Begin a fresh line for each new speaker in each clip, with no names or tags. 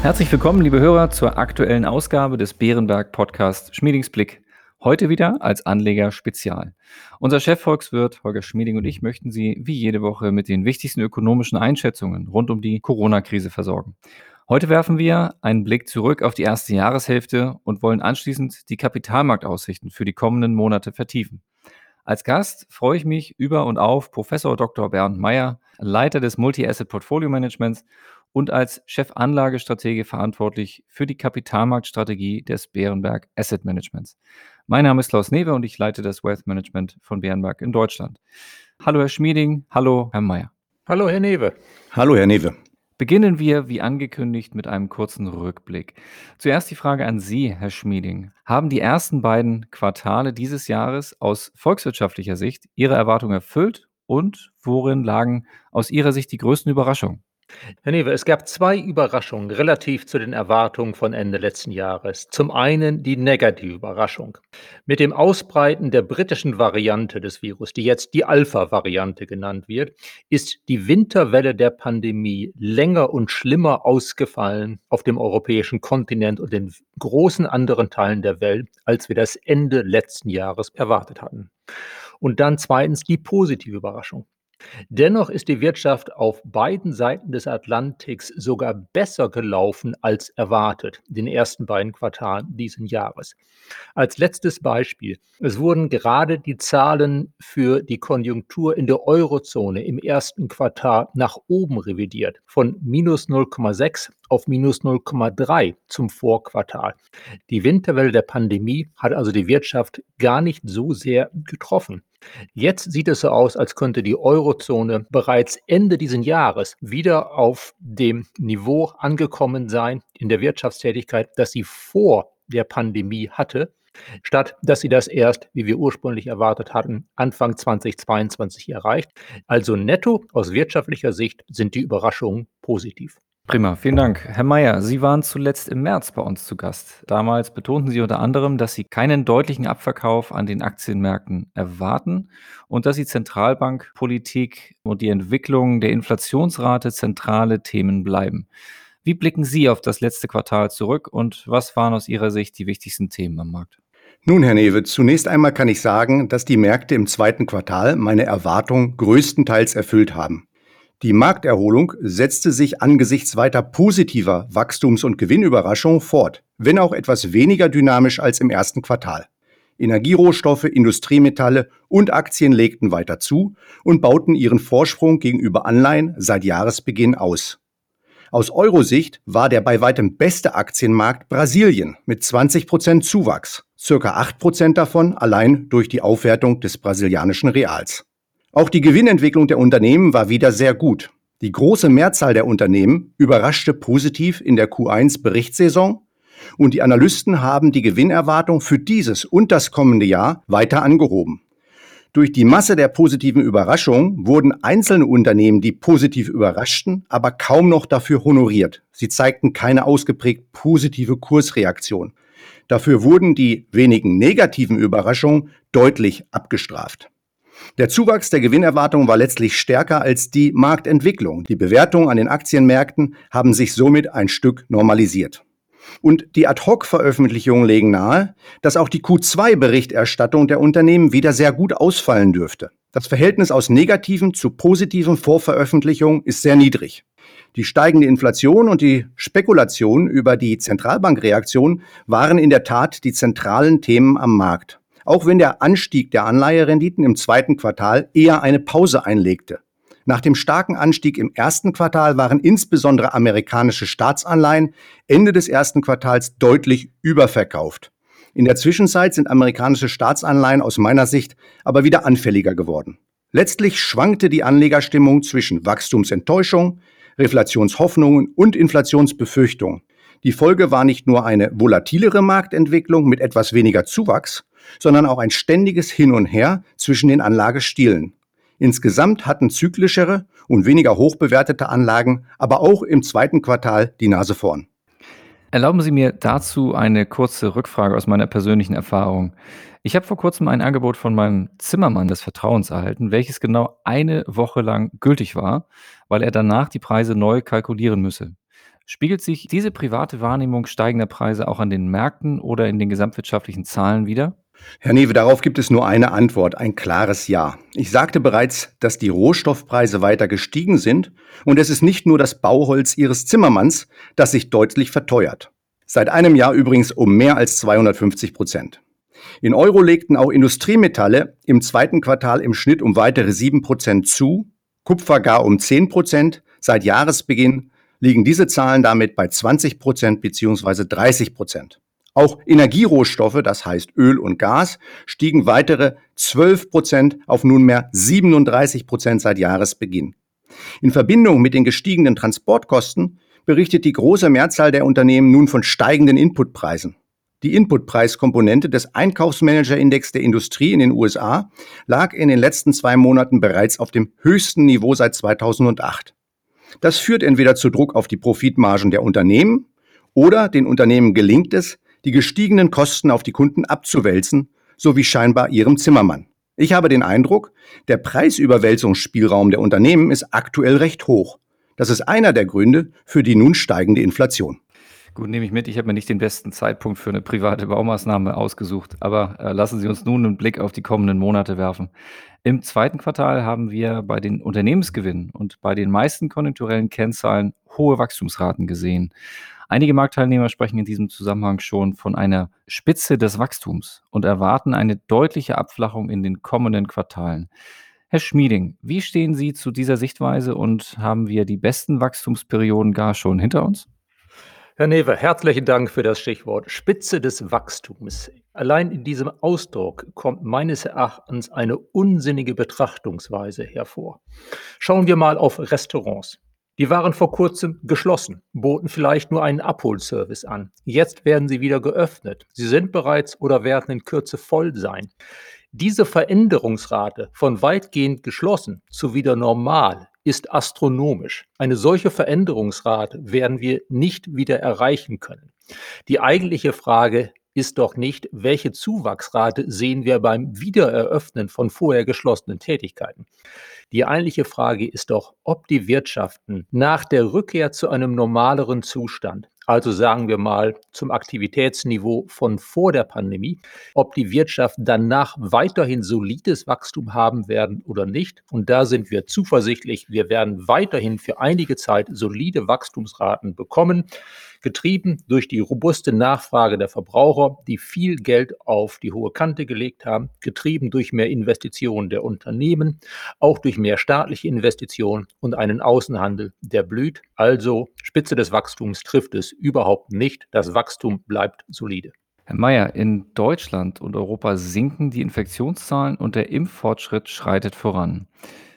Herzlich willkommen, liebe Hörer, zur aktuellen Ausgabe des Bärenberg Podcast Schmiedingsblick. Heute wieder als Anleger Spezial. Unser Chefvolkswirt Holger Schmieding und ich möchten Sie wie jede Woche mit den wichtigsten ökonomischen Einschätzungen rund um die Corona-Krise versorgen. Heute werfen wir einen Blick zurück auf die erste Jahreshälfte und wollen anschließend die Kapitalmarktaussichten für die kommenden Monate vertiefen. Als Gast freue ich mich über und auf Professor Dr. Bernd Meyer, Leiter des Multi-Asset Portfolio Managements und als Chefanlagestratege verantwortlich für die Kapitalmarktstrategie des Bärenberg Asset Managements. Mein Name ist Klaus Newe und ich leite das Wealth Management von Bärenberg in Deutschland. Hallo Herr Schmieding, hallo Herr Meyer.
Hallo Herr Newe.
Hallo Herr Newe.
Beginnen wir, wie angekündigt, mit einem kurzen Rückblick. Zuerst die Frage an Sie, Herr Schmieding. Haben die ersten beiden Quartale dieses Jahres aus volkswirtschaftlicher Sicht Ihre Erwartungen erfüllt und worin lagen aus Ihrer Sicht die größten Überraschungen?
Herr Newe, es gab zwei Überraschungen relativ zu den Erwartungen von Ende letzten Jahres. Zum einen die negative Überraschung. Mit dem Ausbreiten der britischen Variante des Virus, die jetzt die Alpha-Variante genannt wird, ist die Winterwelle der Pandemie länger und schlimmer ausgefallen auf dem europäischen Kontinent und in großen anderen Teilen der Welt, als wir das Ende letzten Jahres erwartet hatten. Und dann zweitens die positive Überraschung. Dennoch ist die Wirtschaft auf beiden Seiten des Atlantiks sogar besser gelaufen als erwartet, den ersten beiden Quartalen diesen Jahres. Als letztes Beispiel, es wurden gerade die Zahlen für die Konjunktur in der Eurozone im ersten Quartal nach oben revidiert, von minus 0,6 auf minus 0,3 zum Vorquartal. Die Winterwelle der Pandemie hat also die Wirtschaft gar nicht so sehr getroffen. Jetzt sieht es so aus, als könnte die Eurozone bereits Ende dieses Jahres wieder auf dem Niveau angekommen sein in der Wirtschaftstätigkeit, das sie vor der Pandemie hatte, statt dass sie das erst, wie wir ursprünglich erwartet hatten, Anfang 2022 erreicht. Also netto aus wirtschaftlicher Sicht sind die Überraschungen positiv.
Prima, vielen Dank. Herr Mayer, Sie waren zuletzt im März bei uns zu Gast. Damals betonten Sie unter anderem, dass Sie keinen deutlichen Abverkauf an den Aktienmärkten erwarten und dass die Zentralbankpolitik und die Entwicklung der Inflationsrate zentrale Themen bleiben. Wie blicken Sie auf das letzte Quartal zurück und was waren aus Ihrer Sicht die wichtigsten Themen am Markt?
Nun, Herr Newe, zunächst einmal kann ich sagen, dass die Märkte im zweiten Quartal meine Erwartung größtenteils erfüllt haben. Die Markterholung setzte sich angesichts weiter positiver Wachstums- und Gewinnüberraschungen fort, wenn auch etwas weniger dynamisch als im ersten Quartal. Energierohstoffe, Industriemetalle und Aktien legten weiter zu und bauten ihren Vorsprung gegenüber Anleihen seit Jahresbeginn aus. Aus Eurosicht war der bei weitem beste Aktienmarkt Brasilien mit 20 Prozent Zuwachs, circa 8 Prozent davon allein durch die Aufwertung des brasilianischen Reals. Auch die Gewinnentwicklung der Unternehmen war wieder sehr gut. Die große Mehrzahl der Unternehmen überraschte positiv in der Q1-Berichtssaison und die Analysten haben die Gewinnerwartung für dieses und das kommende Jahr weiter angehoben. Durch die Masse der positiven Überraschungen wurden einzelne Unternehmen, die positiv überraschten, aber kaum noch dafür honoriert. Sie zeigten keine ausgeprägt positive Kursreaktion. Dafür wurden die wenigen negativen Überraschungen deutlich abgestraft. Der Zuwachs der Gewinnerwartung war letztlich stärker als die Marktentwicklung. Die Bewertungen an den Aktienmärkten haben sich somit ein Stück normalisiert. Und die Ad-Hoc-Veröffentlichungen legen nahe, dass auch die Q2-Berichterstattung der Unternehmen wieder sehr gut ausfallen dürfte. Das Verhältnis aus negativen zu positiven Vorveröffentlichungen ist sehr niedrig. Die steigende Inflation und die Spekulation über die Zentralbankreaktion waren in der Tat die zentralen Themen am Markt auch wenn der Anstieg der Anleiherenditen im zweiten Quartal eher eine Pause einlegte. Nach dem starken Anstieg im ersten Quartal waren insbesondere amerikanische Staatsanleihen Ende des ersten Quartals deutlich überverkauft. In der Zwischenzeit sind amerikanische Staatsanleihen aus meiner Sicht aber wieder anfälliger geworden. Letztlich schwankte die Anlegerstimmung zwischen Wachstumsenttäuschung, Reflationshoffnungen und Inflationsbefürchtungen. Die Folge war nicht nur eine volatilere Marktentwicklung mit etwas weniger Zuwachs, sondern auch ein ständiges Hin und Her zwischen den Anlagestilen. Insgesamt hatten zyklischere und weniger hochbewertete Anlagen aber auch im zweiten Quartal die Nase vorn.
Erlauben Sie mir dazu eine kurze Rückfrage aus meiner persönlichen Erfahrung. Ich habe vor kurzem ein Angebot von meinem Zimmermann des Vertrauens erhalten, welches genau eine Woche lang gültig war, weil er danach die Preise neu kalkulieren müsse. Spiegelt sich diese private Wahrnehmung steigender Preise auch an den Märkten oder in den gesamtwirtschaftlichen Zahlen wieder?
Herr Newe, darauf gibt es nur eine Antwort, ein klares Ja. Ich sagte bereits, dass die Rohstoffpreise weiter gestiegen sind und es ist nicht nur das Bauholz Ihres Zimmermanns, das sich deutlich verteuert. Seit einem Jahr übrigens um mehr als 250 Prozent. In Euro legten auch Industriemetalle im zweiten Quartal im Schnitt um weitere 7 Prozent zu, Kupfer gar um 10 Prozent. Seit Jahresbeginn liegen diese Zahlen damit bei 20 Prozent bzw. 30 Prozent. Auch Energierohstoffe, das heißt Öl und Gas, stiegen weitere 12 Prozent auf nunmehr 37 Prozent seit Jahresbeginn. In Verbindung mit den gestiegenen Transportkosten berichtet die große Mehrzahl der Unternehmen nun von steigenden Inputpreisen. Die Inputpreiskomponente des Einkaufsmanagerindex der Industrie in den USA lag in den letzten zwei Monaten bereits auf dem höchsten Niveau seit 2008. Das führt entweder zu Druck auf die Profitmargen der Unternehmen oder den Unternehmen gelingt es, die gestiegenen Kosten auf die Kunden abzuwälzen, so wie scheinbar ihrem Zimmermann. Ich habe den Eindruck, der Preisüberwälzungsspielraum der Unternehmen ist aktuell recht hoch. Das ist einer der Gründe für die nun steigende Inflation.
Gut, nehme ich mit. Ich habe mir nicht den besten Zeitpunkt für eine private Baumaßnahme ausgesucht, aber äh, lassen Sie uns nun einen Blick auf die kommenden Monate werfen. Im zweiten Quartal haben wir bei den Unternehmensgewinnen und bei den meisten konjunkturellen Kennzahlen hohe Wachstumsraten gesehen. Einige Marktteilnehmer sprechen in diesem Zusammenhang schon von einer Spitze des Wachstums und erwarten eine deutliche Abflachung in den kommenden Quartalen. Herr Schmieding, wie stehen Sie zu dieser Sichtweise und haben wir die besten Wachstumsperioden gar schon hinter uns?
Herr Newe, herzlichen Dank für das Stichwort Spitze des Wachstums. Allein in diesem Ausdruck kommt meines Erachtens eine unsinnige Betrachtungsweise hervor. Schauen wir mal auf Restaurants. Die waren vor kurzem geschlossen, boten vielleicht nur einen Abholservice an. Jetzt werden sie wieder geöffnet. Sie sind bereits oder werden in Kürze voll sein. Diese Veränderungsrate von weitgehend geschlossen zu wieder normal ist astronomisch. Eine solche Veränderungsrate werden wir nicht wieder erreichen können. Die eigentliche Frage ist doch nicht, welche Zuwachsrate sehen wir beim Wiedereröffnen von vorher geschlossenen Tätigkeiten. Die eigentliche Frage ist doch, ob die Wirtschaften nach der Rückkehr zu einem normaleren Zustand, also sagen wir mal zum Aktivitätsniveau von vor der Pandemie, ob die Wirtschaften danach weiterhin solides Wachstum haben werden oder nicht. Und da sind wir zuversichtlich, wir werden weiterhin für einige Zeit solide Wachstumsraten bekommen getrieben durch die robuste Nachfrage der Verbraucher, die viel Geld auf die hohe Kante gelegt haben, getrieben durch mehr Investitionen der Unternehmen, auch durch mehr staatliche Investitionen und einen Außenhandel, der blüht. Also Spitze des Wachstums trifft es überhaupt nicht. Das Wachstum bleibt solide.
Herr Mayer, in Deutschland und Europa sinken die Infektionszahlen und der Impffortschritt schreitet voran.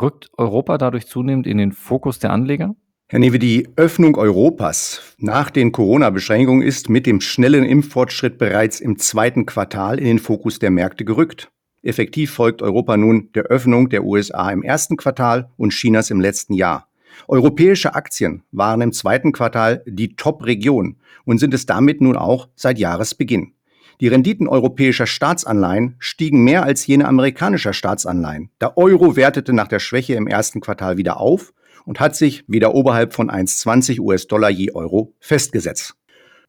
Rückt Europa dadurch zunehmend in den Fokus der Anleger?
Herr Newe, die Öffnung Europas nach den Corona-Beschränkungen ist mit dem schnellen Impffortschritt bereits im zweiten Quartal in den Fokus der Märkte gerückt. Effektiv folgt Europa nun der Öffnung der USA im ersten Quartal und Chinas im letzten Jahr. Europäische Aktien waren im zweiten Quartal die Top-Region und sind es damit nun auch seit Jahresbeginn. Die Renditen europäischer Staatsanleihen stiegen mehr als jene amerikanischer Staatsanleihen. Der Euro wertete nach der Schwäche im ersten Quartal wieder auf und hat sich wieder oberhalb von 1,20 US-Dollar je Euro festgesetzt.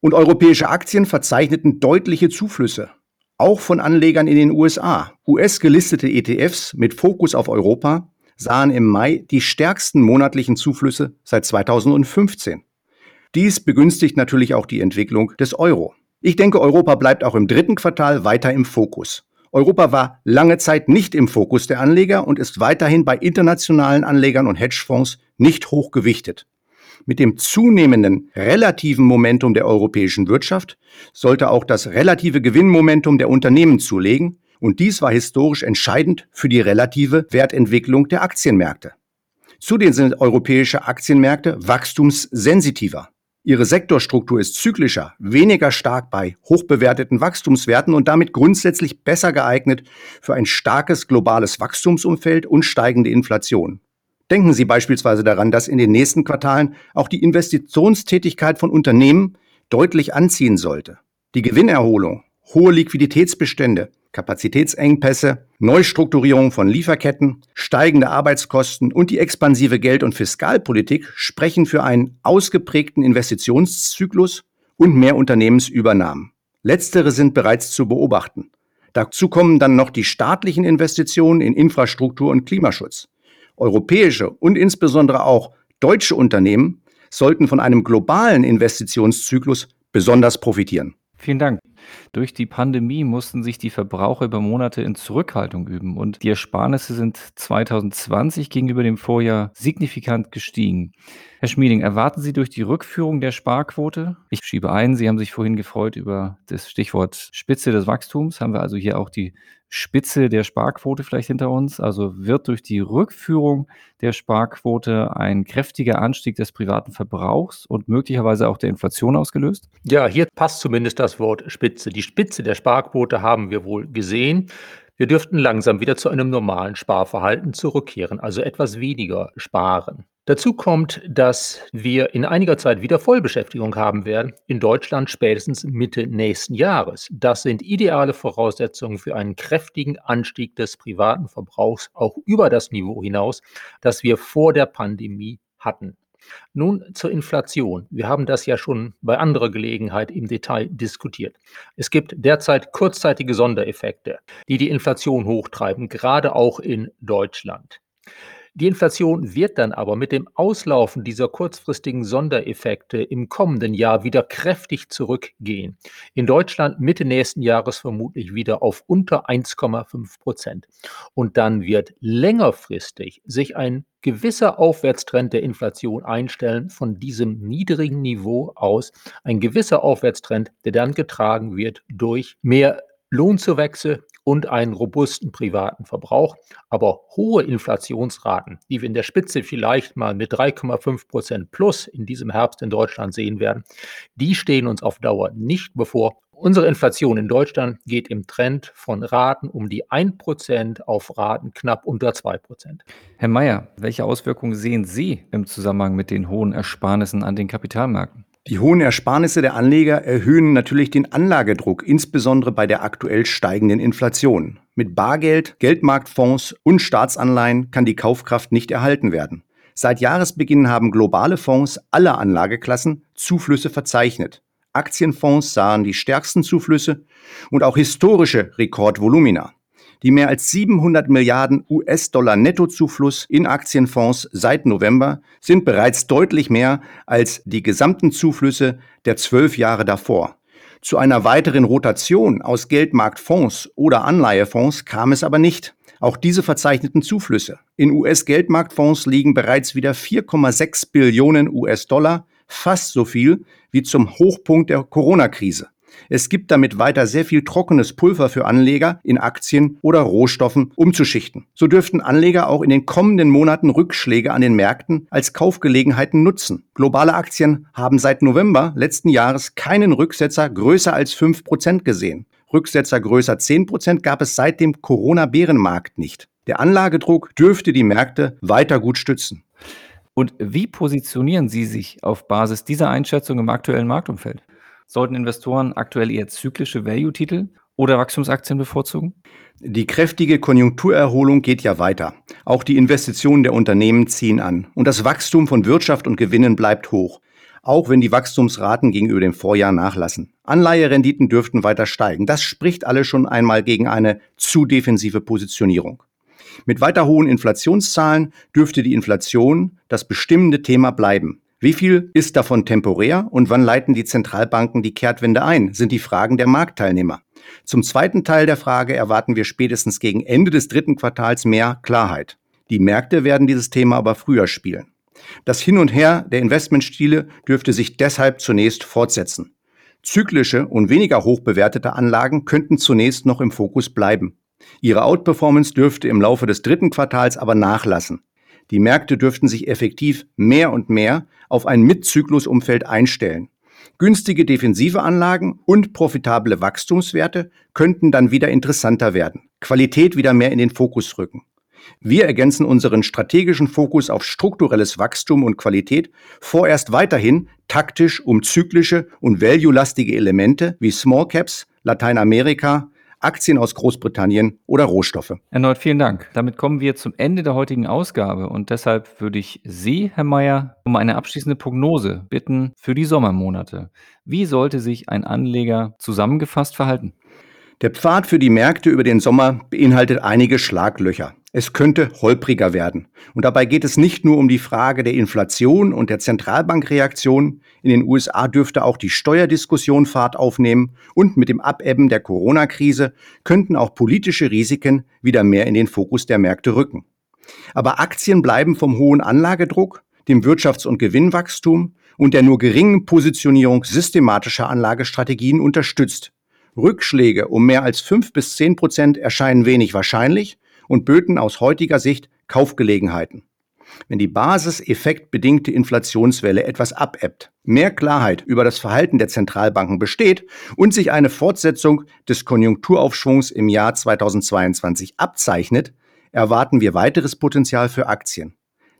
Und europäische Aktien verzeichneten deutliche Zuflüsse, auch von Anlegern in den USA. US-gelistete ETFs mit Fokus auf Europa sahen im Mai die stärksten monatlichen Zuflüsse seit 2015. Dies begünstigt natürlich auch die Entwicklung des Euro. Ich denke, Europa bleibt auch im dritten Quartal weiter im Fokus. Europa war lange Zeit nicht im Fokus der Anleger und ist weiterhin bei internationalen Anlegern und Hedgefonds nicht hoch gewichtet. Mit dem zunehmenden relativen Momentum der europäischen Wirtschaft sollte auch das relative Gewinnmomentum der Unternehmen zulegen, und dies war historisch entscheidend für die relative Wertentwicklung der Aktienmärkte. Zudem sind europäische Aktienmärkte wachstumssensitiver. Ihre Sektorstruktur ist zyklischer, weniger stark bei hochbewerteten Wachstumswerten und damit grundsätzlich besser geeignet für ein starkes globales Wachstumsumfeld und steigende Inflation. Denken Sie beispielsweise daran, dass in den nächsten Quartalen auch die Investitionstätigkeit von Unternehmen deutlich anziehen sollte. Die Gewinnerholung, hohe Liquiditätsbestände Kapazitätsengpässe, Neustrukturierung von Lieferketten, steigende Arbeitskosten und die expansive Geld- und Fiskalpolitik sprechen für einen ausgeprägten Investitionszyklus und mehr Unternehmensübernahmen. Letztere sind bereits zu beobachten. Dazu kommen dann noch die staatlichen Investitionen in Infrastruktur und Klimaschutz. Europäische und insbesondere auch deutsche Unternehmen sollten von einem globalen Investitionszyklus besonders profitieren.
Vielen Dank. Durch die Pandemie mussten sich die Verbraucher über Monate in Zurückhaltung üben und die Ersparnisse sind 2020 gegenüber dem Vorjahr signifikant gestiegen. Herr Schmieding, erwarten Sie durch die Rückführung der Sparquote? Ich schiebe ein, Sie haben sich vorhin gefreut über das Stichwort Spitze des Wachstums. Haben wir also hier auch die Spitze der Sparquote vielleicht hinter uns? Also wird durch die Rückführung der Sparquote ein kräftiger Anstieg des privaten Verbrauchs und möglicherweise auch der Inflation ausgelöst?
Ja, hier passt zumindest das Wort Spitze. Die Spitze der Sparquote haben wir wohl gesehen. Wir dürften langsam wieder zu einem normalen Sparverhalten zurückkehren, also etwas weniger sparen. Dazu kommt, dass wir in einiger Zeit wieder Vollbeschäftigung haben werden, in Deutschland spätestens Mitte nächsten Jahres. Das sind ideale Voraussetzungen für einen kräftigen Anstieg des privaten Verbrauchs, auch über das Niveau hinaus, das wir vor der Pandemie hatten. Nun zur Inflation. Wir haben das ja schon bei anderer Gelegenheit im Detail diskutiert. Es gibt derzeit kurzzeitige Sondereffekte, die die Inflation hochtreiben, gerade auch in Deutschland. Die Inflation wird dann aber mit dem Auslaufen dieser kurzfristigen Sondereffekte im kommenden Jahr wieder kräftig zurückgehen. In Deutschland Mitte nächsten Jahres vermutlich wieder auf unter 1,5 Prozent. Und dann wird längerfristig sich ein gewisser Aufwärtstrend der Inflation einstellen von diesem niedrigen Niveau aus. Ein gewisser Aufwärtstrend, der dann getragen wird durch mehr Lohnzuwächse und einen robusten privaten Verbrauch. Aber hohe Inflationsraten, die wir in der Spitze vielleicht mal mit 3,5 Prozent plus in diesem Herbst in Deutschland sehen werden, die stehen uns auf Dauer nicht bevor. Unsere Inflation in Deutschland geht im Trend von Raten um die 1% auf Raten knapp unter 2%.
Herr Mayer, welche Auswirkungen sehen Sie im Zusammenhang mit den hohen Ersparnissen an den Kapitalmärkten?
Die hohen Ersparnisse der Anleger erhöhen natürlich den Anlagedruck, insbesondere bei der aktuell steigenden Inflation. Mit Bargeld, Geldmarktfonds und Staatsanleihen kann die Kaufkraft nicht erhalten werden. Seit Jahresbeginn haben globale Fonds aller Anlageklassen Zuflüsse verzeichnet. Aktienfonds sahen die stärksten Zuflüsse und auch historische Rekordvolumina. Die mehr als 700 Milliarden US-Dollar Nettozufluss in Aktienfonds seit November sind bereits deutlich mehr als die gesamten Zuflüsse der zwölf Jahre davor. Zu einer weiteren Rotation aus Geldmarktfonds oder Anleihefonds kam es aber nicht. Auch diese verzeichneten Zuflüsse. In US-Geldmarktfonds liegen bereits wieder 4,6 Billionen US-Dollar, fast so viel wie zum Hochpunkt der Corona-Krise. Es gibt damit weiter sehr viel trockenes Pulver für Anleger in Aktien oder Rohstoffen umzuschichten. So dürften Anleger auch in den kommenden Monaten Rückschläge an den Märkten als Kaufgelegenheiten nutzen. Globale Aktien haben seit November letzten Jahres keinen Rücksetzer größer als 5% gesehen. Rücksetzer größer 10% gab es seit dem Corona-Bärenmarkt nicht. Der Anlagedruck dürfte die Märkte weiter gut stützen.
Und wie positionieren Sie sich auf Basis dieser Einschätzung im aktuellen Marktumfeld? Sollten Investoren aktuell eher zyklische Value-Titel oder Wachstumsaktien bevorzugen?
Die kräftige Konjunkturerholung geht ja weiter. Auch die Investitionen der Unternehmen ziehen an. Und das Wachstum von Wirtschaft und Gewinnen bleibt hoch. Auch wenn die Wachstumsraten gegenüber dem Vorjahr nachlassen. Anleiherenditen dürften weiter steigen. Das spricht alle schon einmal gegen eine zu defensive Positionierung. Mit weiter hohen Inflationszahlen dürfte die Inflation das bestimmende Thema bleiben. Wie viel ist davon temporär und wann leiten die Zentralbanken die Kehrtwende ein, sind die Fragen der Marktteilnehmer. Zum zweiten Teil der Frage erwarten wir spätestens gegen Ende des dritten Quartals mehr Klarheit. Die Märkte werden dieses Thema aber früher spielen. Das Hin und Her der Investmentstile dürfte sich deshalb zunächst fortsetzen. Zyklische und weniger hoch bewertete Anlagen könnten zunächst noch im Fokus bleiben. Ihre Outperformance dürfte im Laufe des dritten Quartals aber nachlassen. Die Märkte dürften sich effektiv mehr und mehr auf ein Mitzyklusumfeld einstellen. Günstige defensive Anlagen und profitable Wachstumswerte könnten dann wieder interessanter werden, Qualität wieder mehr in den Fokus rücken. Wir ergänzen unseren strategischen Fokus auf strukturelles Wachstum und Qualität vorerst weiterhin taktisch um zyklische und value-lastige Elemente wie Small Caps, Lateinamerika, Aktien aus Großbritannien oder Rohstoffe.
Erneut vielen Dank. Damit kommen wir zum Ende der heutigen Ausgabe und deshalb würde ich Sie, Herr Mayer, um eine abschließende Prognose bitten für die Sommermonate. Wie sollte sich ein Anleger zusammengefasst verhalten?
Der Pfad für die Märkte über den Sommer beinhaltet einige Schlaglöcher. Es könnte holpriger werden. Und dabei geht es nicht nur um die Frage der Inflation und der Zentralbankreaktion. In den USA dürfte auch die Steuerdiskussion Fahrt aufnehmen. Und mit dem Abebben der Corona-Krise könnten auch politische Risiken wieder mehr in den Fokus der Märkte rücken. Aber Aktien bleiben vom hohen Anlagedruck, dem Wirtschafts- und Gewinnwachstum und der nur geringen Positionierung systematischer Anlagestrategien unterstützt. Rückschläge um mehr als fünf bis zehn Prozent erscheinen wenig wahrscheinlich und böten aus heutiger Sicht Kaufgelegenheiten. Wenn die basiseffektbedingte Inflationswelle etwas abebbt, mehr Klarheit über das Verhalten der Zentralbanken besteht und sich eine Fortsetzung des Konjunkturaufschwungs im Jahr 2022 abzeichnet, erwarten wir weiteres Potenzial für Aktien.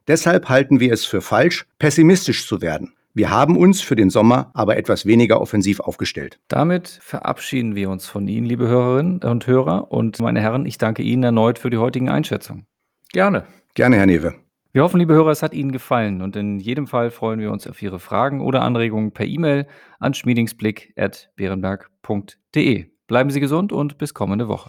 Deshalb halten wir es für falsch, pessimistisch zu werden. Wir haben uns für den Sommer aber etwas weniger offensiv aufgestellt.
Damit verabschieden wir uns von Ihnen, liebe Hörerinnen und Hörer. Und meine Herren, ich danke Ihnen erneut für die heutigen Einschätzungen.
Gerne.
Gerne, Herr Newe.
Wir hoffen, liebe Hörer, es hat Ihnen gefallen und in jedem Fall freuen wir uns auf Ihre Fragen oder Anregungen per E-Mail an schmiedingsblick.beerenberg.de. Bleiben Sie gesund und bis kommende Woche.